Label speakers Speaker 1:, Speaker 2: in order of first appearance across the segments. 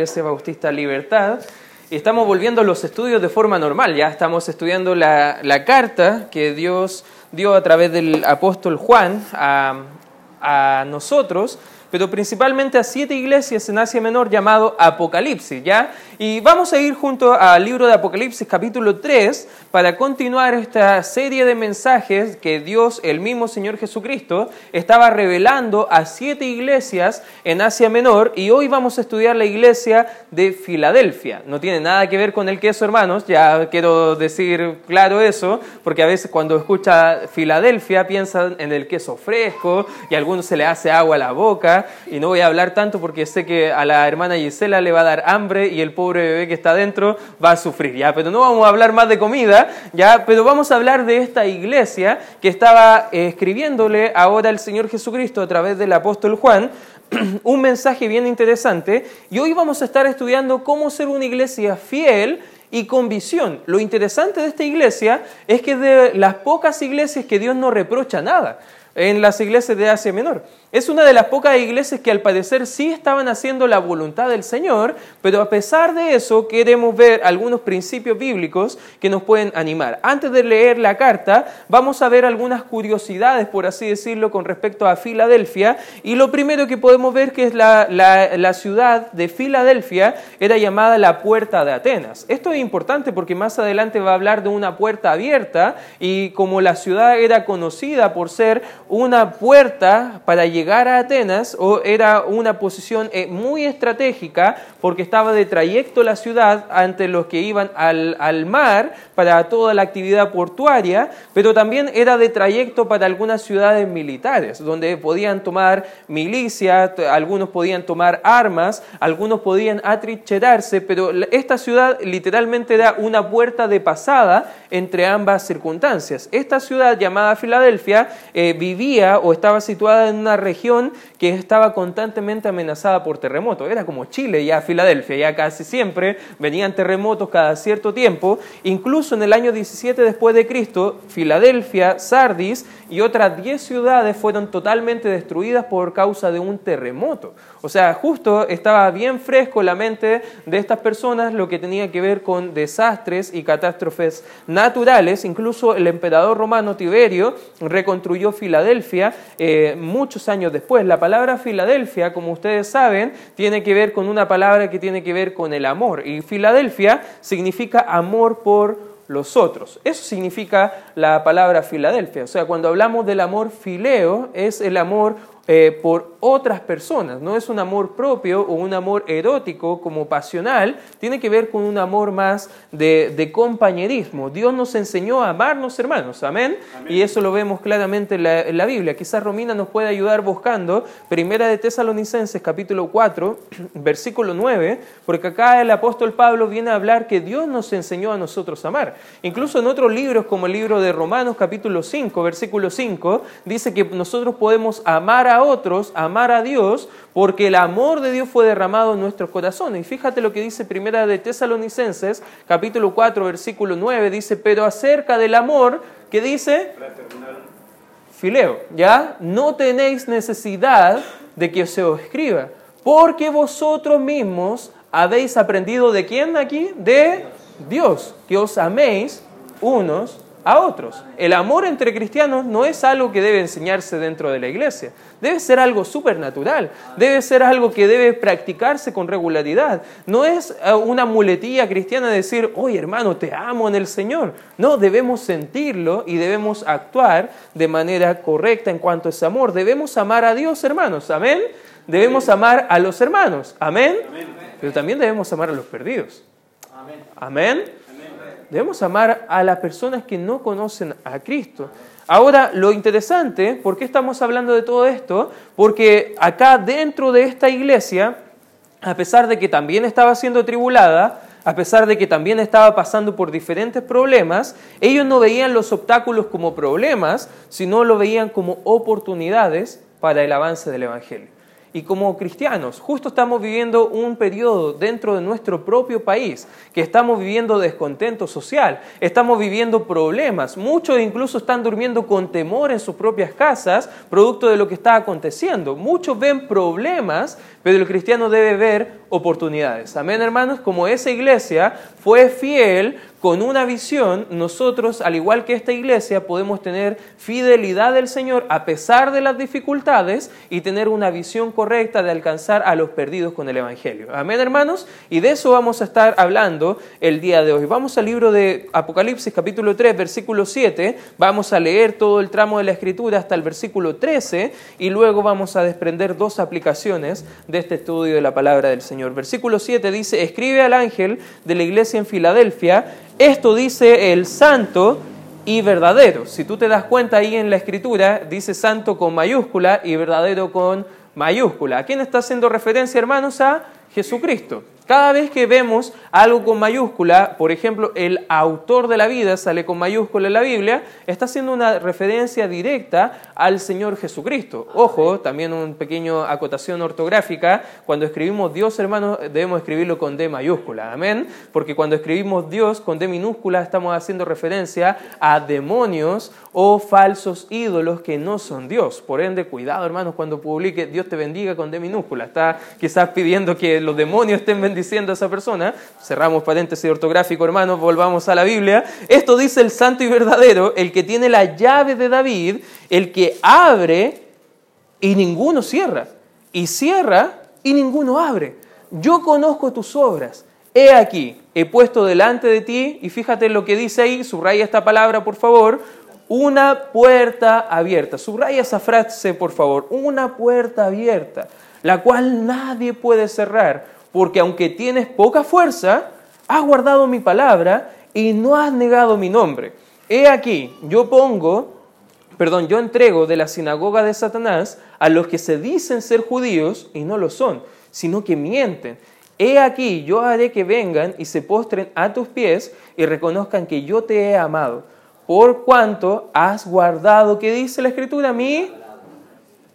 Speaker 1: Iglesia Bautista Libertad. Estamos volviendo a los estudios de forma normal. Ya estamos estudiando la, la carta que Dios dio a través del apóstol Juan a, a nosotros pero principalmente a siete iglesias en Asia Menor llamado Apocalipsis, ¿ya? Y vamos a ir junto al libro de Apocalipsis capítulo 3 para continuar esta serie de mensajes que Dios, el mismo Señor Jesucristo, estaba revelando a siete iglesias en Asia Menor y hoy vamos a estudiar la iglesia de Filadelfia. No tiene nada que ver con el queso, hermanos, ya quiero decir claro eso, porque a veces cuando escucha Filadelfia piensan en el queso fresco y a algunos se le hace agua a la boca y no voy a hablar tanto porque sé que a la hermana Gisela le va a dar hambre y el pobre bebé que está dentro va a sufrir, ¿ya? Pero no vamos a hablar más de comida, ¿ya? Pero vamos a hablar de esta iglesia que estaba escribiéndole ahora el Señor Jesucristo a través del apóstol Juan, un mensaje bien interesante y hoy vamos a estar estudiando cómo ser una iglesia fiel y con visión. Lo interesante de esta iglesia es que de las pocas iglesias que Dios no reprocha nada en las iglesias de Asia Menor. Es una de las pocas iglesias que al parecer sí estaban haciendo la voluntad del Señor, pero a pesar de eso queremos ver algunos principios bíblicos que nos pueden animar. Antes de leer la carta, vamos a ver algunas curiosidades, por así decirlo, con respecto a Filadelfia. Y lo primero que podemos ver es la, la ciudad de Filadelfia era llamada la puerta de Atenas. Esto es importante porque más adelante va a hablar de una puerta abierta y como la ciudad era conocida por ser una puerta para llegar llegar a Atenas o era una posición eh, muy estratégica porque estaba de trayecto la ciudad ante los que iban al, al mar para toda la actividad portuaria, pero también era de trayecto para algunas ciudades militares, donde podían tomar milicia, algunos podían tomar armas, algunos podían atrincherarse, pero esta ciudad literalmente era una puerta de pasada entre ambas circunstancias. Esta ciudad llamada Filadelfia eh, vivía o estaba situada en una región que estaba constantemente amenazada por terremotos. Era como Chile, ya Filadelfia, ya casi siempre venían terremotos cada cierto tiempo. Incluso en el año 17 después de Cristo, Filadelfia, Sardis y otras 10 ciudades fueron totalmente destruidas por causa de un terremoto. O sea, justo estaba bien fresco la mente de estas personas lo que tenía que ver con desastres y catástrofes naturales. Incluso el emperador romano Tiberio reconstruyó Filadelfia eh, muchos años después. La palabra Filadelfia, como ustedes saben, tiene que ver con una palabra que tiene que ver con el amor. Y Filadelfia significa amor por los otros. Eso significa la palabra Filadelfia. O sea, cuando hablamos del amor fileo, es el amor eh, por otras personas. No es un amor propio o un amor erótico como pasional, tiene que ver con un amor más de, compañerismo. Dios nos enseñó a amarnos, hermanos. ¿Amén? Y eso lo vemos claramente en la, en la, Biblia. Quizás Romina nos puede ayudar buscando Primera de Tesalonicenses, capítulo 4, versículo 9, porque acá el apóstol Pablo viene a hablar que Dios nos enseñó a nosotros a amar. Incluso en otros libros, como el libro de Romanos, capítulo 5, versículo 5, dice que nosotros podemos amar a otros, amar a Dios, porque el amor de Dios fue derramado en nuestros corazones. Y fíjate lo que dice Primera de Tesalonicenses, capítulo 4, versículo 9, dice, pero acerca del amor, ¿qué dice? Fileo, ¿ya? No tenéis necesidad de que se os escriba, porque vosotros mismos habéis aprendido de quién aquí? De Dios, que os améis unos a otros. El amor entre cristianos no es algo que debe enseñarse dentro de la iglesia, debe ser algo supernatural, debe ser algo que debe practicarse con regularidad. No es eh, una muletilla cristiana decir, oye hermano, te amo en el Señor. No, debemos sentirlo y debemos actuar de manera correcta en cuanto a ese amor. Debemos amar a Dios, hermanos, amén. Debemos amar a los hermanos, amén. Pero también debemos amar a los perdidos. Amén. Debemos amar a las personas que no conocen a Cristo. Ahora, lo interesante, ¿por qué estamos hablando de todo esto? Porque acá dentro de esta iglesia, a pesar de que también estaba siendo tribulada, a pesar de que también estaba pasando por diferentes problemas, ellos no veían los obstáculos como problemas, sino lo veían como oportunidades para el avance del Evangelio. Y como cristianos. Justo estamos viviendo un periodo dentro de nuestro propio país, que estamos viviendo descontento social, estamos viviendo problemas. Muchos incluso están durmiendo con temor en sus propias casas, producto de lo que está aconteciendo. Muchos ven problemas, pero el cristiano debe ver oportunidades. Amén, hermanos, como esa iglesia fue fiel con una visión, nosotros, al igual que esta iglesia, podemos tener fidelidad del Señor a pesar de las dificultades y tener una visión correcta de alcanzar a los perdidos con el Evangelio. Amén, hermanos. Y de eso vamos a estar hablando el día de hoy. Vamos al libro de Apocalipsis, capítulo 3, versículo 7. Vamos a leer todo el tramo de la Escritura hasta el versículo 13 y luego vamos a desprender dos aplicaciones de este estudio de la palabra del Señor. Versículo 7 dice, escribe al ángel de la iglesia en Filadelfia, esto dice el santo y verdadero. Si tú te das cuenta ahí en la escritura, dice santo con mayúscula y verdadero con mayúscula. ¿A quién está haciendo referencia, hermanos? A Jesucristo. Cada vez que vemos algo con mayúscula, por ejemplo, el autor de la vida sale con mayúscula en la Biblia, está haciendo una referencia directa al Señor Jesucristo. Ojo, también una pequeña acotación ortográfica, cuando escribimos Dios, hermanos, debemos escribirlo con D mayúscula, amén, porque cuando escribimos Dios con D minúscula estamos haciendo referencia a demonios o falsos ídolos que no son Dios. Por ende, cuidado, hermanos, cuando publique Dios te bendiga con D minúscula. Está quizás pidiendo que los demonios estén bendiciendo diciendo a esa persona, cerramos paréntesis ortográfico hermanos, volvamos a la Biblia, esto dice el santo y verdadero, el que tiene la llave de David, el que abre y ninguno cierra, y cierra y ninguno abre. Yo conozco tus obras, he aquí, he puesto delante de ti, y fíjate lo que dice ahí, subraya esta palabra por favor, una puerta abierta. Subraya esa frase, por favor. Una puerta abierta, la cual nadie puede cerrar porque aunque tienes poca fuerza, has guardado mi palabra y no has negado mi nombre. He aquí, yo pongo, perdón, yo entrego de la sinagoga de Satanás a los que se dicen ser judíos y no lo son, sino que mienten. He aquí, yo haré que vengan y se postren a tus pies y reconozcan que yo te he amado, por cuanto has guardado, ¿qué dice la escritura? Mi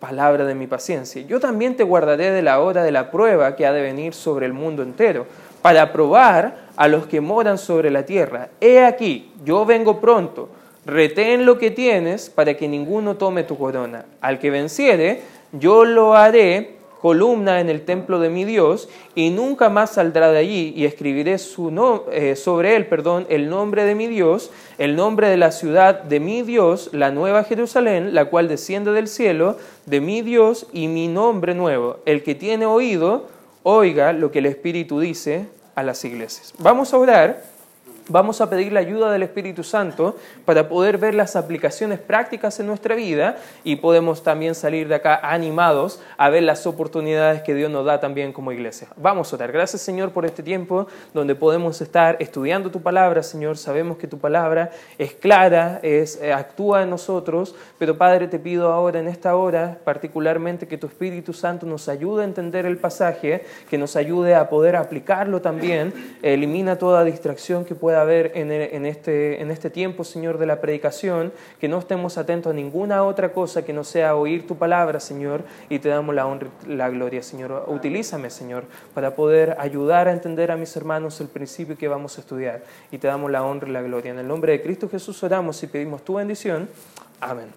Speaker 1: palabra de mi paciencia. Yo también te guardaré de la hora de la prueba que ha de venir sobre el mundo entero, para probar a los que moran sobre la tierra. He aquí, yo vengo pronto, retén lo que tienes para que ninguno tome tu corona. Al que venciere, yo lo haré columna en el templo de mi Dios y nunca más saldrá de allí y escribiré su eh, sobre él perdón, el nombre de mi Dios, el nombre de la ciudad de mi Dios, la nueva Jerusalén, la cual desciende del cielo, de mi Dios y mi nombre nuevo. El que tiene oído, oiga lo que el Espíritu dice a las iglesias. Vamos a orar vamos a pedir la ayuda del Espíritu Santo para poder ver las aplicaciones prácticas en nuestra vida y podemos también salir de acá animados a ver las oportunidades que Dios nos da también como iglesia. Vamos a orar. Gracias Señor por este tiempo donde podemos estar estudiando tu palabra, Señor. Sabemos que tu palabra es clara, es, eh, actúa en nosotros, pero Padre te pido ahora en esta hora particularmente que tu Espíritu Santo nos ayude a entender el pasaje, que nos ayude a poder aplicarlo también, elimina toda distracción que pueda haber en, este, en este tiempo, Señor, de la predicación, que no estemos atentos a ninguna otra cosa que no sea oír tu palabra, Señor, y te damos la honra y la gloria, Señor. Utilízame, Señor, para poder ayudar a entender a mis hermanos el principio que vamos a estudiar, y te damos la honra y la gloria. En el nombre de Cristo Jesús oramos y pedimos tu bendición. Amén.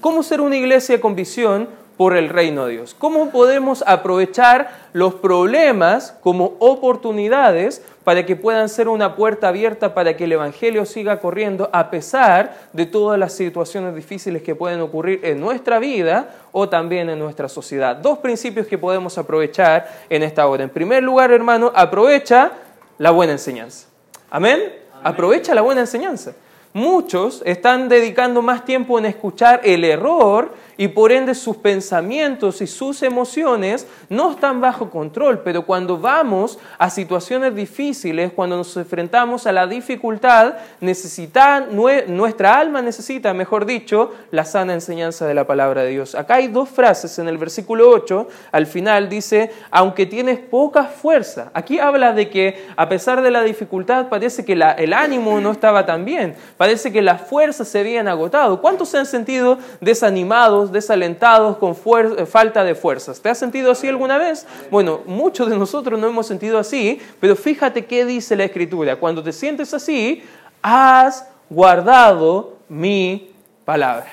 Speaker 1: ¿Cómo ser una iglesia con visión? Por el reino de Dios. ¿Cómo podemos aprovechar los problemas como oportunidades para que puedan ser una puerta abierta para que el Evangelio siga corriendo a pesar de todas las situaciones difíciles que pueden ocurrir en nuestra vida o también en nuestra sociedad? Dos principios que podemos aprovechar en esta hora. En primer lugar, hermano, aprovecha la buena enseñanza. Amén. Aprovecha la buena enseñanza. Muchos están dedicando más tiempo en escuchar el error y por ende sus pensamientos y sus emociones no están bajo control, pero cuando vamos a situaciones difíciles, cuando nos enfrentamos a la dificultad, necesita, nuestra alma necesita, mejor dicho, la sana enseñanza de la palabra de Dios. Acá hay dos frases en el versículo 8, al final dice, aunque tienes poca fuerza, aquí habla de que a pesar de la dificultad parece que el ánimo no estaba tan bien, Parece que las fuerzas se habían agotado. ¿Cuántos se han sentido desanimados, desalentados, con falta de fuerzas? ¿Te has sentido así alguna vez? Bueno, muchos de nosotros no hemos sentido así, pero fíjate qué dice la Escritura. Cuando te sientes así, has guardado mi palabra.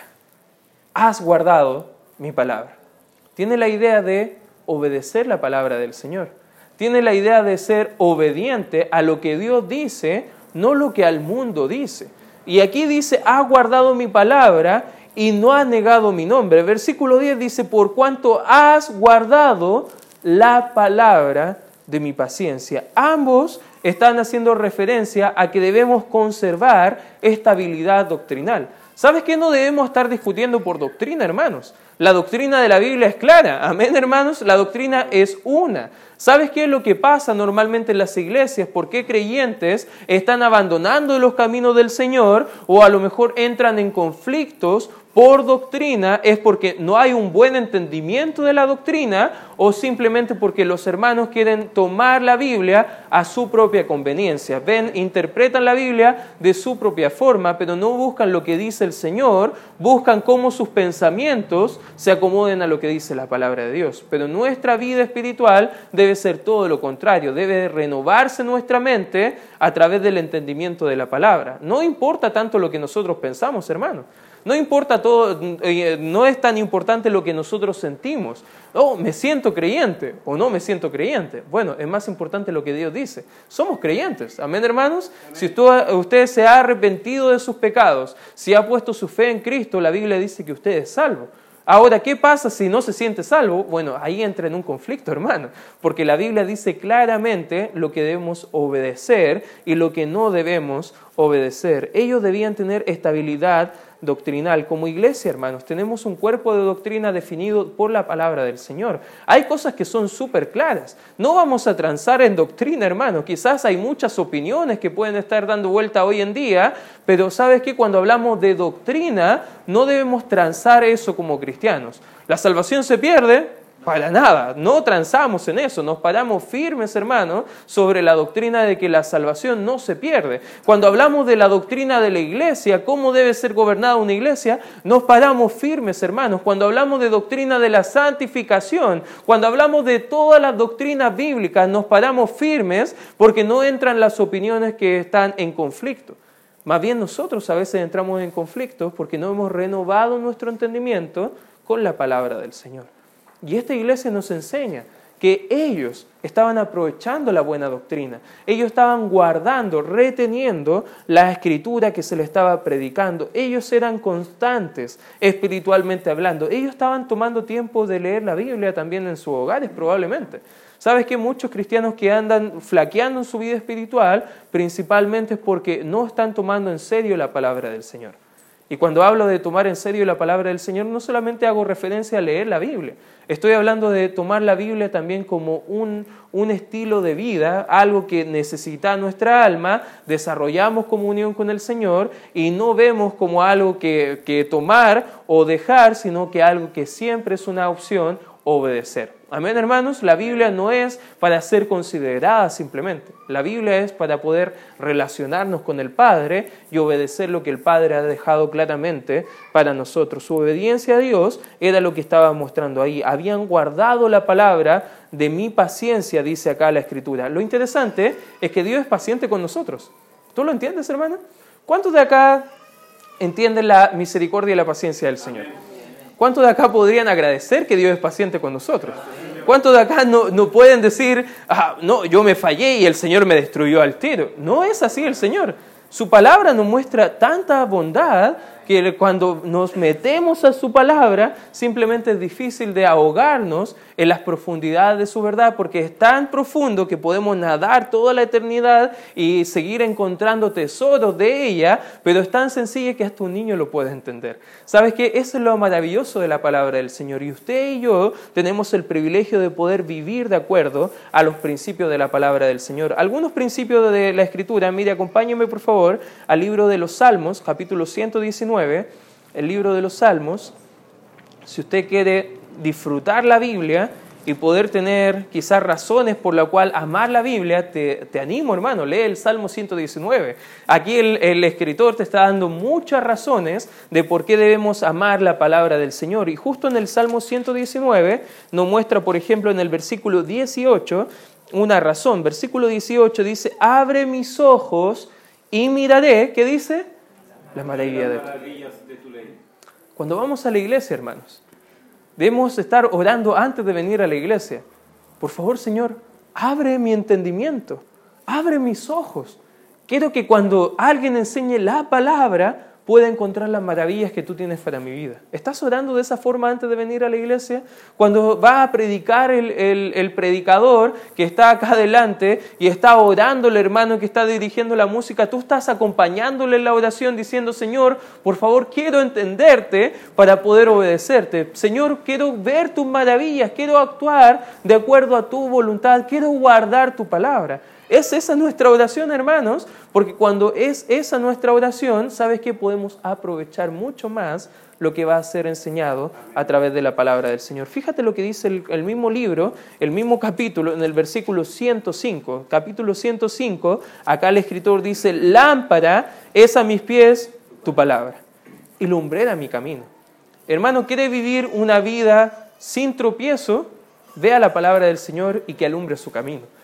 Speaker 1: Has guardado mi palabra. Tiene la idea de obedecer la palabra del Señor. Tiene la idea de ser obediente a lo que Dios dice, no lo que al mundo dice. Y aquí dice, ha guardado mi palabra y no ha negado mi nombre. Versículo 10 dice, por cuanto has guardado la palabra de mi paciencia. Ambos están haciendo referencia a que debemos conservar estabilidad doctrinal. ¿Sabes que no debemos estar discutiendo por doctrina, hermanos? La doctrina de la Biblia es clara. Amén, hermanos. La doctrina es una. ¿Sabes qué es lo que pasa normalmente en las iglesias? ¿Por qué creyentes están abandonando los caminos del Señor o a lo mejor entran en conflictos por doctrina es porque no hay un buen entendimiento de la doctrina o simplemente porque los hermanos quieren tomar la Biblia a su propia conveniencia. Ven, interpretan la Biblia de su propia forma, pero no buscan lo que dice el Señor, buscan cómo sus pensamientos se acomoden a lo que dice la palabra de Dios. Pero nuestra vida espiritual debe ser todo lo contrario, debe renovarse nuestra mente a través del entendimiento de la palabra. No importa tanto lo que nosotros pensamos, hermanos. No importa todo, eh, no es tan importante lo que nosotros sentimos. Oh, me siento creyente o no me siento creyente. Bueno, es más importante lo que Dios dice. Somos creyentes. Amén, hermanos. Si usted, usted, se ha arrepentido de sus pecados, si ha puesto su fe en Cristo, la Biblia dice que usted es salvo. Ahora, ¿qué pasa si no se siente salvo? Bueno, ahí entra en un conflicto, hermano, porque la Biblia dice claramente lo que debemos obedecer y lo que no debemos obedecer. Ellos debían tener estabilidad doctrinal. Como iglesia, hermanos, tenemos un cuerpo de doctrina definido por la palabra del Señor. Hay cosas que son súper claras. No vamos a transar en doctrina, hermanos. Quizás hay muchas opiniones que pueden estar dando vuelta hoy en día, pero sabes que cuando hablamos de doctrina, no debemos transar eso como cristianos. La salvación se pierde, para nada, no transamos en eso, nos paramos firmes, hermanos, sobre la doctrina de que la salvación no se pierde. Cuando hablamos de la doctrina de la iglesia, cómo debe ser gobernada una iglesia, nos paramos firmes, hermanos. Cuando hablamos de doctrina de la santificación, cuando hablamos de todas las doctrinas bíblicas, nos paramos firmes porque no entran las opiniones que están en conflicto. Más bien nosotros a veces entramos en conflicto porque no hemos renovado nuestro entendimiento con la palabra del Señor. Y esta iglesia nos enseña que ellos estaban aprovechando la buena doctrina, ellos estaban guardando, reteniendo la escritura que se le estaba predicando, ellos eran constantes espiritualmente hablando, ellos estaban tomando tiempo de leer la Biblia también en sus hogares probablemente. ¿Sabes que muchos cristianos que andan flaqueando en su vida espiritual principalmente es porque no están tomando en serio la palabra del Señor? Y cuando hablo de tomar en serio la palabra del Señor, no solamente hago referencia a leer la Biblia, estoy hablando de tomar la Biblia también como un, estilo de vida, algo que necesita nuestra alma, desarrollamos comunión con el Señor y no vemos como algo que, que tomar o dejar, sino que algo que siempre es una opción, obedecer. Amén, hermanos. La Biblia no es para ser considerada simplemente. La Biblia es para poder relacionarnos con el Padre y obedecer lo que el Padre ha dejado claramente para nosotros. Su obediencia a Dios era lo que estaba mostrando ahí. Habían guardado la palabra de mi paciencia, dice acá la Escritura. Lo interesante es que Dios es paciente con nosotros. ¿Tú lo entiendes, hermano? ¿Cuántos de acá entienden la misericordia y la paciencia del Señor? ¿Cuántos de acá podrían agradecer que Dios es paciente con nosotros? ¿Cuántos de acá no, no, pueden decir, ah, no, yo me fallé y el Señor me destruyó al tiro? No es así el Señor. Su palabra nos muestra tanta bondad que cuando nos metemos a su palabra, simplemente es difícil de ahogarnos en las profundidades de su verdad, porque es tan profundo que podemos nadar toda la eternidad y seguir encontrando tesoros de ella, pero es tan sencilla que hasta un niño lo puede entender. ¿Sabes qué? Eso es lo maravilloso de la palabra del Señor. Y usted y yo tenemos el privilegio de poder vivir de acuerdo a los principios de la palabra del Señor. Algunos principios de la Escritura, mire, acompáñeme por favor al libro de los Salmos, capítulo 119 el libro de los Salmos, si usted quiere disfrutar la Biblia y poder tener quizás razones por la cual amar la Biblia, te, animo hermano, lee el Salmo 119. Aquí el, escritor te está dando muchas razones de por qué debemos amar la palabra del Señor. Y justo en el Salmo 119 nos muestra, por ejemplo, en el versículo 18, una razón. Versículo 18 dice, abre mis ojos y miraré, ¿qué dice? La maravilla de tu ley. Cuando vamos a la iglesia, hermanos, Debemos estar orando antes de venir a la iglesia. Por favor, Señor, abre mi entendimiento, abre mis ojos. Quiero que cuando alguien enseñe la palabra, pueda encontrar las maravillas que tú tienes para mi vida. ¿Estás orando de esa forma antes de venir a la iglesia? Cuando va a predicar el, predicador que está acá adelante y está orando el hermano que está dirigiendo la música, tú estás acompañándole en la oración diciendo, Señor, por favor, quiero entenderte para poder obedecerte. Señor, quiero ver tus maravillas, quiero actuar de acuerdo a tu voluntad, quiero guardar tu palabra. Es esa nuestra oración, hermanos, porque cuando es esa nuestra oración, sabes que podemos aprovechar mucho más lo que va a ser enseñado a través de la palabra del Señor. Fíjate lo que dice el, mismo libro, el mismo capítulo, en el versículo 105. Capítulo 105, acá el escritor dice, lámpara es a mis pies tu palabra y lumbrera mi camino. Hermano, ¿quiere vivir una vida sin tropiezo? Vea la palabra del Señor y que alumbre su camino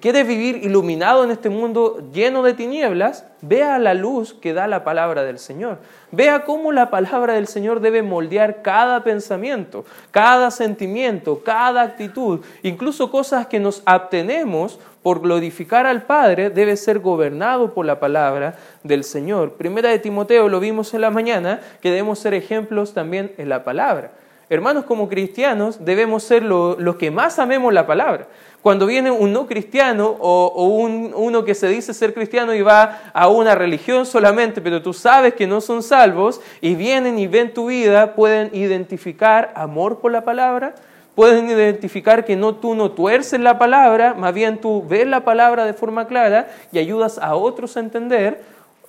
Speaker 1: quiere vivir iluminado en este mundo lleno de tinieblas, vea la luz que da la palabra del Señor. Vea cómo la palabra del Señor debe moldear cada pensamiento, cada sentimiento, cada actitud, incluso cosas que nos abstenemos por glorificar al Padre, debe ser gobernado por la palabra del Señor. Primera de Timoteo lo vimos en la mañana, que debemos ser ejemplos también en la palabra. Hermanos, como cristianos debemos ser los que más amemos la palabra. Cuando viene un no cristiano o, uno que se dice ser cristiano y va a una religión solamente, pero tú sabes que no son salvos y vienen y ven tu vida, pueden identificar amor por la palabra, pueden identificar que no tú no tuerces la palabra, más bien tú ves la palabra de forma clara y ayudas a otros a entender.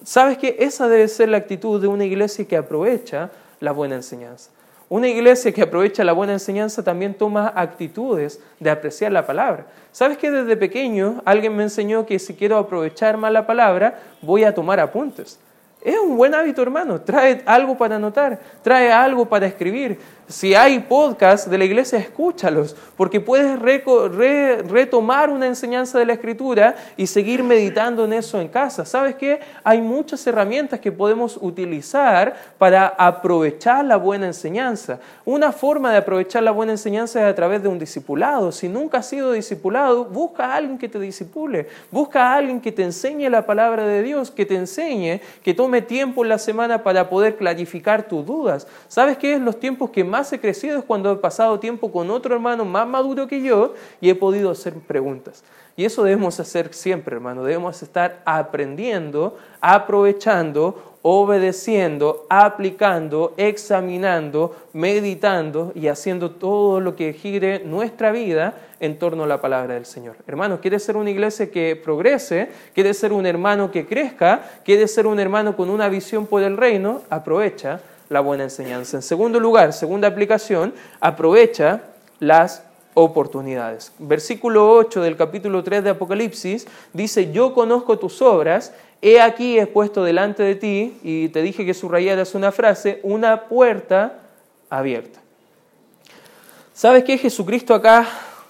Speaker 1: Sabes que esa debe ser la actitud de una iglesia que aprovecha la buena enseñanza. Una iglesia que aprovecha la buena enseñanza también toma actitudes de apreciar la palabra. ¿Sabes que desde pequeño alguien me enseñó que si quiero aprovechar más la palabra, voy a tomar apuntes? Es un buen hábito, hermano. Trae algo para anotar, trae algo para escribir. Si hay podcasts de la iglesia, escúchalos, porque puedes retomar una enseñanza de la escritura y seguir meditando en eso en casa. ¿Sabes qué? Hay muchas herramientas que podemos utilizar para aprovechar la buena enseñanza. Una forma de aprovechar la buena enseñanza es a través de un discipulado. Si nunca has sido discipulado, busca a alguien que te disipule, busca a alguien que te enseñe la palabra de Dios, que te enseñe, que tome tiempo en la semana para poder clarificar tus dudas. ¿Sabes qué es los tiempos que más más he crecido es cuando he pasado tiempo con otro hermano más maduro que yo y he podido hacer preguntas. Y eso debemos hacer siempre, hermano. Debemos estar aprendiendo, aprovechando, obedeciendo, aplicando, examinando, meditando y haciendo todo lo que gire nuestra vida en torno a la palabra del Señor. Hermano, ¿quieres ser una iglesia que progrese? ¿Quieres ser un hermano que crezca? ¿Quieres ser un hermano con una visión por el reino? Aprovecha la buena enseñanza. En segundo lugar, segunda aplicación, aprovecha las oportunidades. Versículo 8 del capítulo 3 de Apocalipsis dice, yo conozco tus obras, he aquí he puesto delante de ti, y te dije que subrayaras una frase, una puerta abierta. ¿Sabes qué? Jesucristo acá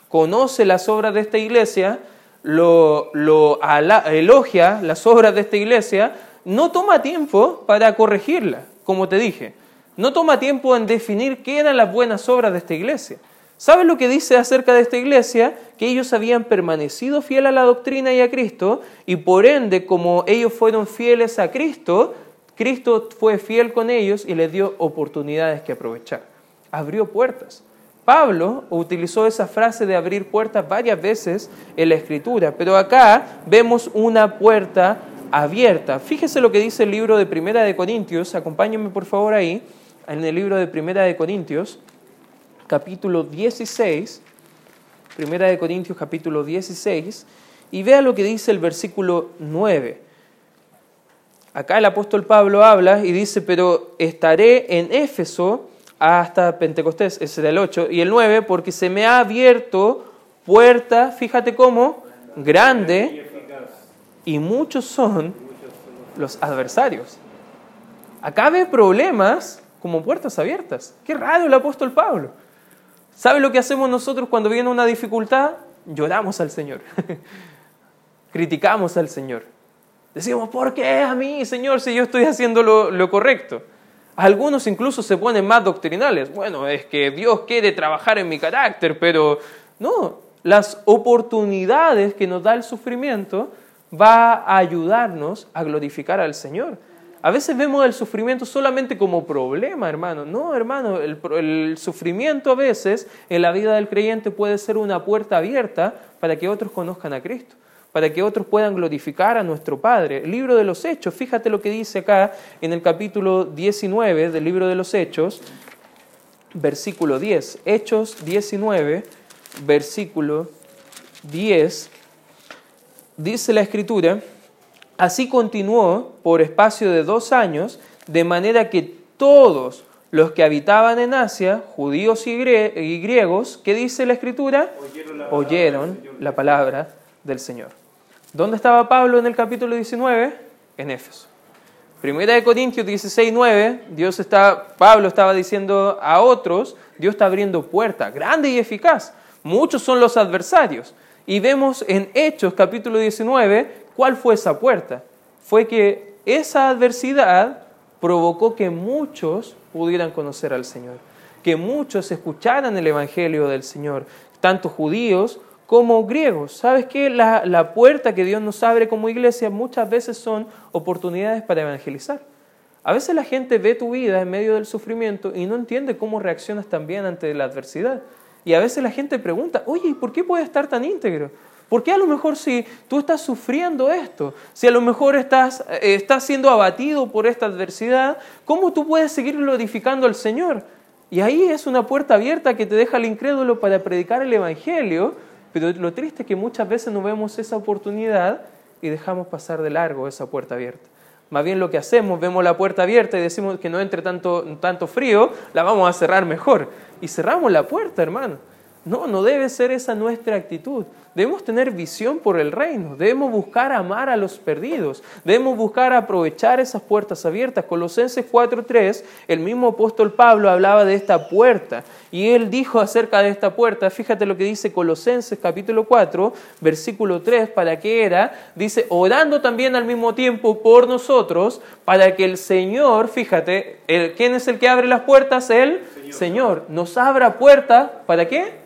Speaker 1: conoce las obras de esta iglesia, lo, lo elogia las obras de esta iglesia, no toma tiempo para corregirla como te dije, no toma tiempo en definir qué eran las buenas obras de esta iglesia. ¿Sabes lo que dice acerca de esta iglesia? Que ellos habían permanecido fiel a la doctrina y a Cristo, y por ende, como ellos fueron fieles a Cristo, Cristo fue fiel con ellos y les dio oportunidades que aprovechar. Abrió puertas. Pablo utilizó esa frase de abrir puertas varias veces en la escritura, pero acá vemos una puerta abierta. Fíjese lo que dice el libro de Primera de Corintios, acompáñenme por favor ahí, en el libro de Primera de Corintios, capítulo 16, Primera de Corintios capítulo 16, y vea lo que dice el versículo 9. Acá el apóstol Pablo habla y dice, pero estaré en Éfeso hasta Pentecostés, ese era el 8, y el 9, porque se me ha abierto puerta, fíjate cómo, grande, y muchos son los adversarios. Acá ve problemas como puertas abiertas. Qué raro el apóstol Pablo. ¿Sabe lo que hacemos nosotros cuando viene una dificultad? Lloramos al Señor. Criticamos al Señor. Decimos, ¿por qué a mí, Señor, si yo estoy haciendo lo, lo correcto? Algunos incluso se ponen más doctrinales. Bueno, es que Dios quiere trabajar en mi carácter, pero no, las oportunidades que nos da el sufrimiento va a ayudarnos a glorificar al Señor. A veces vemos el sufrimiento solamente como problema, hermano. No, hermano, el, sufrimiento a veces en la vida del creyente puede ser una puerta abierta para que otros conozcan a Cristo, para que otros puedan glorificar a nuestro Padre. El libro de los Hechos, fíjate lo que dice acá en el capítulo 19 del libro de los Hechos, versículo 10. Hechos 19, versículo 10, dice la escritura, Así continuó por espacio de dos años, de manera que todos los que habitaban en Asia, judíos y, griegos, ¿qué dice la escritura? Oyeron la, palabra, del Señor. ¿Dónde estaba Pablo en el capítulo 19? En Éfeso. Primera de Corintios 16, 9, Dios está, Pablo estaba diciendo a otros, Dios está abriendo puerta, grande y eficaz. Muchos son los adversarios. Y vemos en Hechos capítulo 19 ¿Cuál fue esa puerta? Fue que esa adversidad provocó que muchos pudieran conocer al Señor, que muchos escucharan el Evangelio del Señor, tanto judíos como griegos. ¿Sabes qué? La, la puerta que Dios nos abre como iglesia muchas veces son oportunidades para evangelizar. A veces la gente ve tu vida en medio del sufrimiento y no entiende cómo reaccionas también ante la adversidad. Y a veces la gente pregunta, oye, ¿por qué puede estar tan íntegro? ¿Por qué a lo mejor si tú estás sufriendo esto, si a lo mejor estás, eh, estás siendo abatido por esta adversidad, ¿cómo tú puedes seguir glorificando al Señor? Y ahí es una puerta abierta que te deja el incrédulo para predicar el Evangelio, pero lo triste es que muchas veces no vemos esa oportunidad y dejamos pasar de largo esa puerta abierta. Más bien lo que hacemos, vemos la puerta abierta y decimos que no entre tanto, tanto frío, la vamos a cerrar mejor. Y cerramos la puerta, hermano. No, no debe ser esa nuestra actitud. Debemos tener visión por el reino, debemos buscar amar a los perdidos, debemos buscar aprovechar esas puertas abiertas. Colosenses 4.3, el mismo apóstol Pablo hablaba de esta puerta y él dijo acerca de esta puerta, fíjate lo que dice Colosenses capítulo 4, versículo 3, ¿para qué era? Dice, orando también al mismo tiempo por nosotros, para que el Señor, fíjate, ¿quién es el que abre las puertas? El Señor, Señor nos abra puertas, ¿para qué?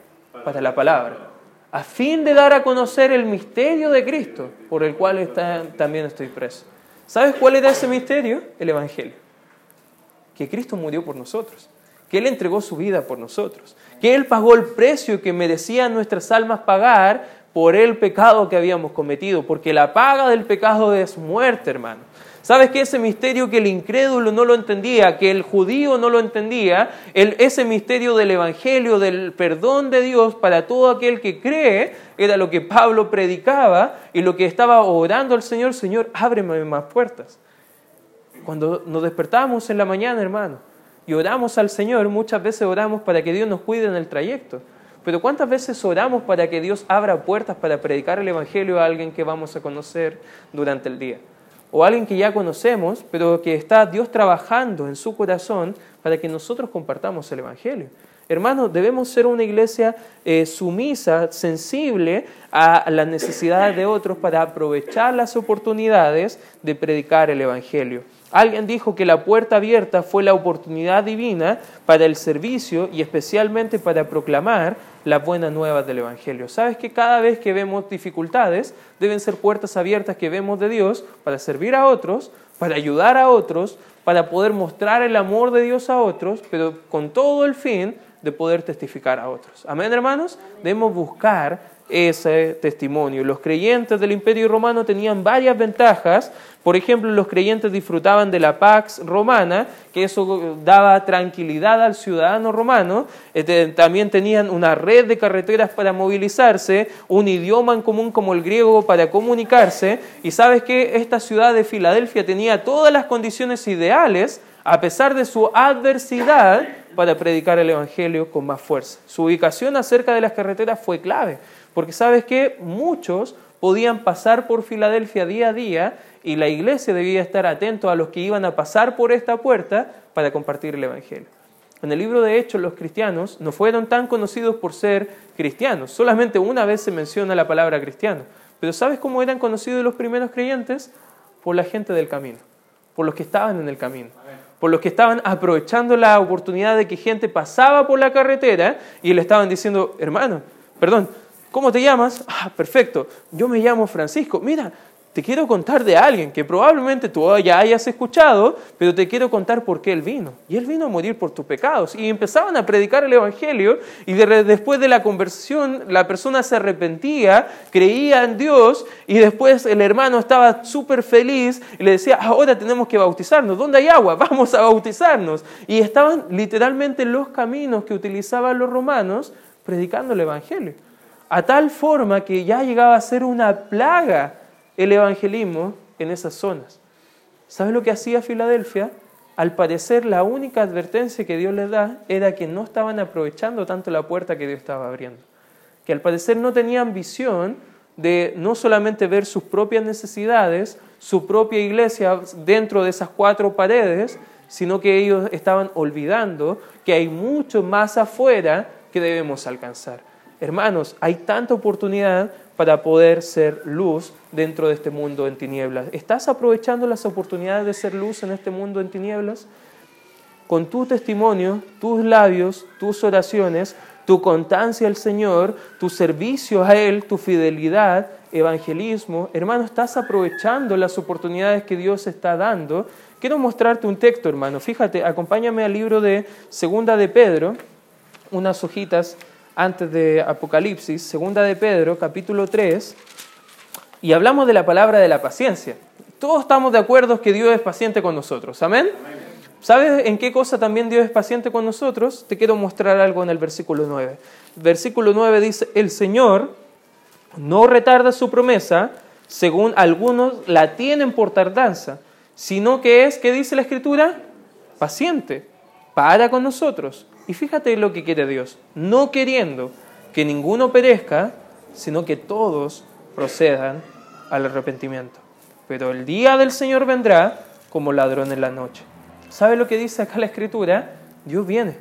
Speaker 1: Para la palabra a fin de dar a conocer el misterio de Cristo, por el cual también estoy preso. ¿Sabes cuál era ese misterio? El Evangelio. Que Cristo murió por nosotros, que Él entregó su vida por nosotros, que Él pagó el precio que merecían nuestras almas pagar por el pecado que habíamos cometido, porque la paga del pecado es muerte, hermano. ¿Sabes que ese misterio que el incrédulo no lo entendía, que el judío no lo entendía, ese misterio del Evangelio, del perdón de Dios para todo aquel que cree, era lo que Pablo predicaba y lo que estaba orando al Señor, Señor, ábreme más puertas. Cuando nos despertamos en la mañana, hermano, y oramos al Señor, muchas veces oramos para que Dios nos cuide en el trayecto. Pero ¿cuántas veces oramos para que Dios abra puertas para predicar el Evangelio a alguien que vamos a conocer durante el día? O alguien que ya conocemos, pero que está Dios trabajando en su corazón para que nosotros compartamos el Evangelio. Hermanos, debemos ser una iglesia eh, sumisa, sensible a las necesidades de otros para aprovechar las oportunidades de predicar el Evangelio. Alguien dijo que la puerta abierta fue la oportunidad divina para el servicio y especialmente para proclamar la buena nueva del Evangelio. Sabes que cada vez que vemos dificultades, deben ser puertas abiertas que vemos de Dios para servir a otros, para ayudar a otros, para poder mostrar el amor de Dios a otros, pero con todo el fin de poder testificar a otros. Amén, hermanos. Debemos buscar ese testimonio. Los creyentes del Imperio Romano tenían varias ventajas. Por ejemplo, los creyentes disfrutaban de la Pax Romana, que eso daba tranquilidad al ciudadano romano. Este, también tenían una red de carreteras para movilizarse, un idioma en común como el griego para comunicarse. Y sabes que esta ciudad de Filadelfia tenía todas las condiciones ideales a pesar de su adversidad, para predicar el Evangelio con más fuerza. Su ubicación acerca de las carreteras fue clave, porque sabes que muchos podían pasar por Filadelfia día a día y la iglesia debía estar atento a los que iban a pasar por esta puerta para compartir el Evangelio. En el libro de Hechos los cristianos no fueron tan conocidos por ser cristianos, solamente una vez se menciona la palabra cristiano, pero ¿sabes cómo eran conocidos los primeros creyentes? Por la gente del camino, por los que estaban en el camino por los que estaban aprovechando la oportunidad de que gente pasaba por la carretera y le estaban diciendo, hermano, perdón, ¿cómo te llamas? Ah, perfecto, yo me llamo Francisco. Mira, te quiero contar de alguien que probablemente tú ya hayas escuchado, pero te quiero contar por qué Él vino. Y Él vino a morir por tus pecados. Y empezaban a predicar el Evangelio y después de la conversión la persona se arrepentía, creía en Dios y después el hermano estaba súper feliz y le decía, ahora tenemos que bautizarnos. ¿Dónde hay agua? Vamos a bautizarnos. Y estaban literalmente los caminos que utilizaban los romanos predicando el Evangelio. A tal forma que ya llegaba a ser una plaga el evangelismo en esas zonas. ¿Sabes lo que hacía Filadelfia? Al parecer la única advertencia que Dios les da era que no estaban aprovechando tanto la puerta que Dios estaba abriendo. Que al parecer no tenían visión de no solamente ver sus propias necesidades, su propia iglesia dentro de esas cuatro paredes, sino que ellos estaban olvidando que hay mucho más afuera que debemos alcanzar. Hermanos, hay tanta oportunidad para poder ser luz dentro de este mundo en tinieblas. ¿Estás aprovechando las oportunidades de ser luz en este mundo en tinieblas? Con tu testimonio, tus labios, tus oraciones, tu constancia al Señor, tu servicio a Él, tu fidelidad, evangelismo, hermano, estás aprovechando las oportunidades que Dios está dando. Quiero mostrarte un texto, hermano. Fíjate, acompáñame al libro de Segunda de Pedro, unas hojitas antes de Apocalipsis, segunda de Pedro, capítulo 3, y hablamos de la palabra de la paciencia. Todos estamos de acuerdo que Dios es paciente con nosotros. ¿Amén? ¿Sabes en qué cosa también Dios es paciente con nosotros? Te quiero mostrar algo en el versículo 9. Versículo 9 dice, el Señor no retarda su promesa, según algunos la tienen por tardanza, sino que es, ¿qué dice la Escritura? Paciente, para con nosotros y fíjate lo que quiere Dios, no queriendo que ninguno perezca, sino que todos procedan al arrepentimiento. Pero el día del Señor vendrá como ladrón en la noche. ¿Sabe lo que dice acá la Escritura? Dios viene.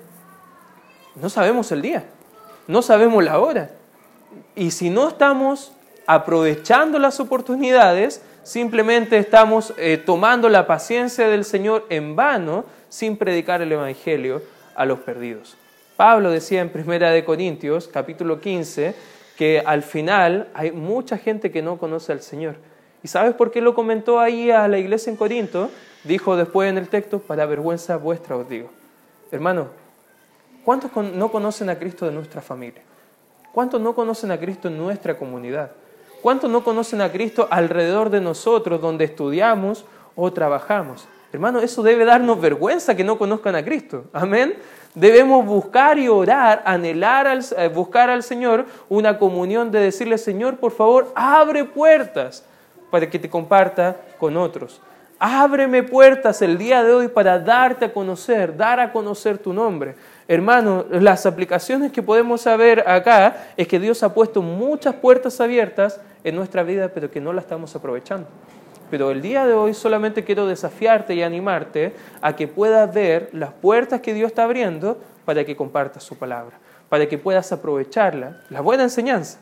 Speaker 1: No sabemos el día, no sabemos la hora. Y si no estamos aprovechando las oportunidades, simplemente estamos eh, tomando la paciencia del Señor en vano sin predicar el Evangelio a los perdidos. Pablo decía en Primera de Corintios, capítulo 15, que al final hay mucha gente que no conoce al Señor. ¿Y sabes por qué lo comentó ahí a la iglesia en Corinto? Dijo después en el texto, para vergüenza vuestra os digo. Hermano, ¿cuántos no conocen a Cristo de nuestra familia? ¿Cuántos no conocen a Cristo en nuestra comunidad? ¿Cuántos no conocen a Cristo alrededor de nosotros, donde estudiamos o trabajamos? Hermano, eso debe darnos vergüenza que no conozcan a Cristo. Amén. Debemos buscar y orar, anhelar, eh, buscar al Señor una comunión de decirle, Señor, por favor, abre puertas para que te comparta con otros. Ábreme puertas el día de hoy para darte a conocer, dar a conocer tu nombre. Hermano, las aplicaciones que podemos saber acá es que Dios ha puesto muchas puertas abiertas en nuestra vida, pero que no las estamos aprovechando. Pero el día de hoy solamente quiero desafiarte y animarte a que puedas ver las puertas que Dios está abriendo para que compartas su palabra, para que puedas aprovecharla, la buena enseñanza,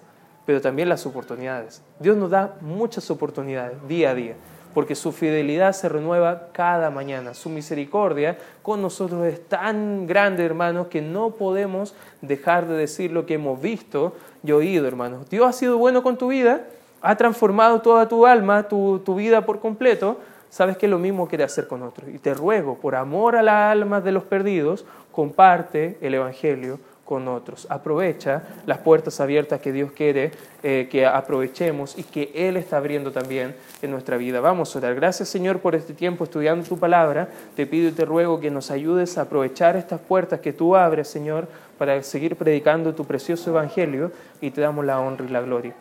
Speaker 1: pero también las oportunidades. Dios nos da muchas oportunidades día a día, porque su fidelidad se renueva cada mañana. Su misericordia con nosotros es tan grande, hermanos, que no podemos dejar de decir lo que hemos visto y oído, hermanos. Dios ha sido bueno con tu vida ha transformado toda tu alma, tu, vida por completo, sabes que lo mismo quiere hacer con otros. Y te ruego, por amor a las almas de los perdidos, comparte el Evangelio con otros. Aprovecha las puertas abiertas que Dios quiere eh, que aprovechemos y que Él está abriendo también en nuestra vida. Vamos a orar. Gracias Señor por este tiempo estudiando tu palabra. Te pido y te ruego que nos ayudes a aprovechar estas puertas que tú abres, Señor, para seguir predicando tu precioso Evangelio y te damos la honra y la gloria.